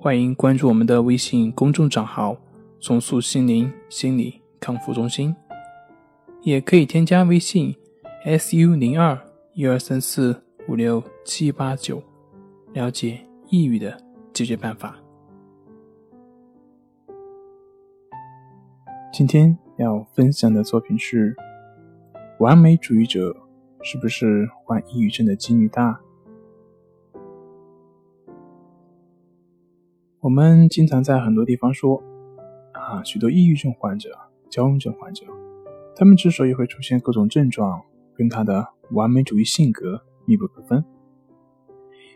欢迎关注我们的微信公众账号“重塑心灵心理康复中心”，也可以添加微信 “su 零二一二三四五六七八九”了解抑郁的解决办法。今天要分享的作品是：完美主义者是不是患抑郁症的几率大？我们经常在很多地方说，啊，许多抑郁症患者、焦虑症患者，他们之所以会出现各种症状，跟他的完美主义性格密不可分。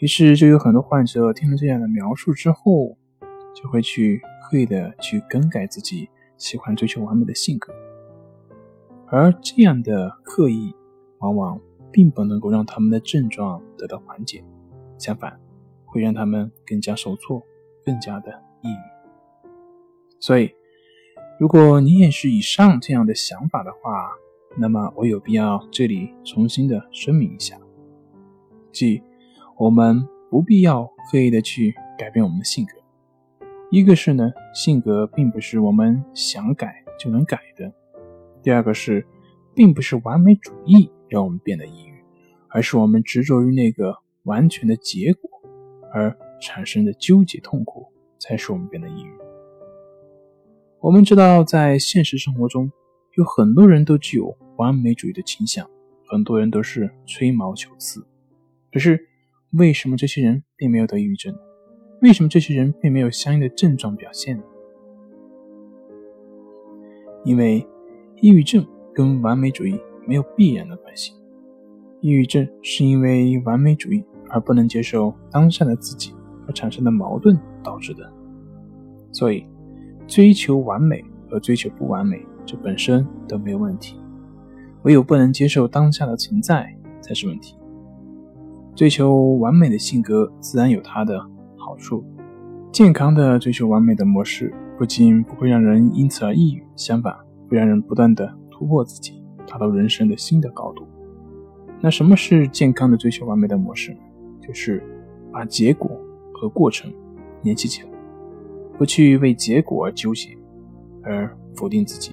于是，就有很多患者听了这样的描述之后，就会去刻意的去更改自己喜欢追求完美的性格。而这样的刻意，往往并不能够让他们的症状得到缓解，相反，会让他们更加受挫。更加的抑郁，所以，如果你也是以上这样的想法的话，那么我有必要这里重新的声明一下，即我们不必要刻意的去改变我们的性格。一个是呢，性格并不是我们想改就能改的；第二个是，并不是完美主义让我们变得抑郁，而是我们执着于那个完全的结果而。产生的纠结痛苦，才使我们变得抑郁。我们知道，在现实生活中，有很多人都具有完美主义的倾向，很多人都是吹毛求疵。可是，为什么这些人并没有得抑郁症？为什么这些人并没有相应的症状表现？因为，抑郁症跟完美主义没有必然的关系。抑郁症是因为完美主义而不能接受当下的自己。而产生的矛盾导致的，所以追求完美和追求不完美，这本身都没有问题，唯有不能接受当下的存在才是问题。追求完美的性格自然有它的好处，健康的追求完美的模式不仅不会让人因此而抑郁，相反会让人不断的突破自己，达到人生的新的高度。那什么是健康的追求完美的模式？就是把结果。和过程联系起来，不去为结果而纠结，而否定自己，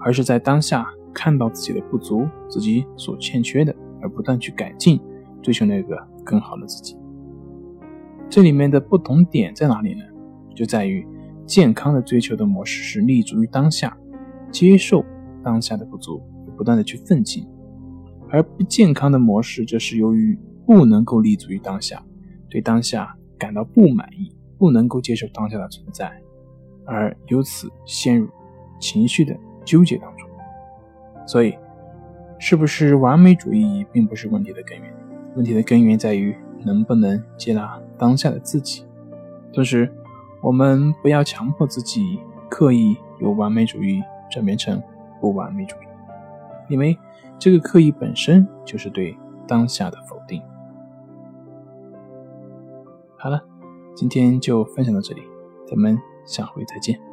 而是在当下看到自己的不足，自己所欠缺的，而不断去改进，追求那个更好的自己。这里面的不同点在哪里呢？就在于健康的追求的模式是立足于当下，接受当下的不足，不断的去奋进；而不健康的模式则是由于不能够立足于当下，对当下。感到不满意，不能够接受当下的存在，而由此陷入情绪的纠结当中。所以，是不是完美主义并不是问题的根源？问题的根源在于能不能接纳当下的自己。同时，我们不要强迫自己刻意由完美主义转变成不完美主义，因为这个刻意本身就是对当下的否定。好了，今天就分享到这里，咱们下回再见。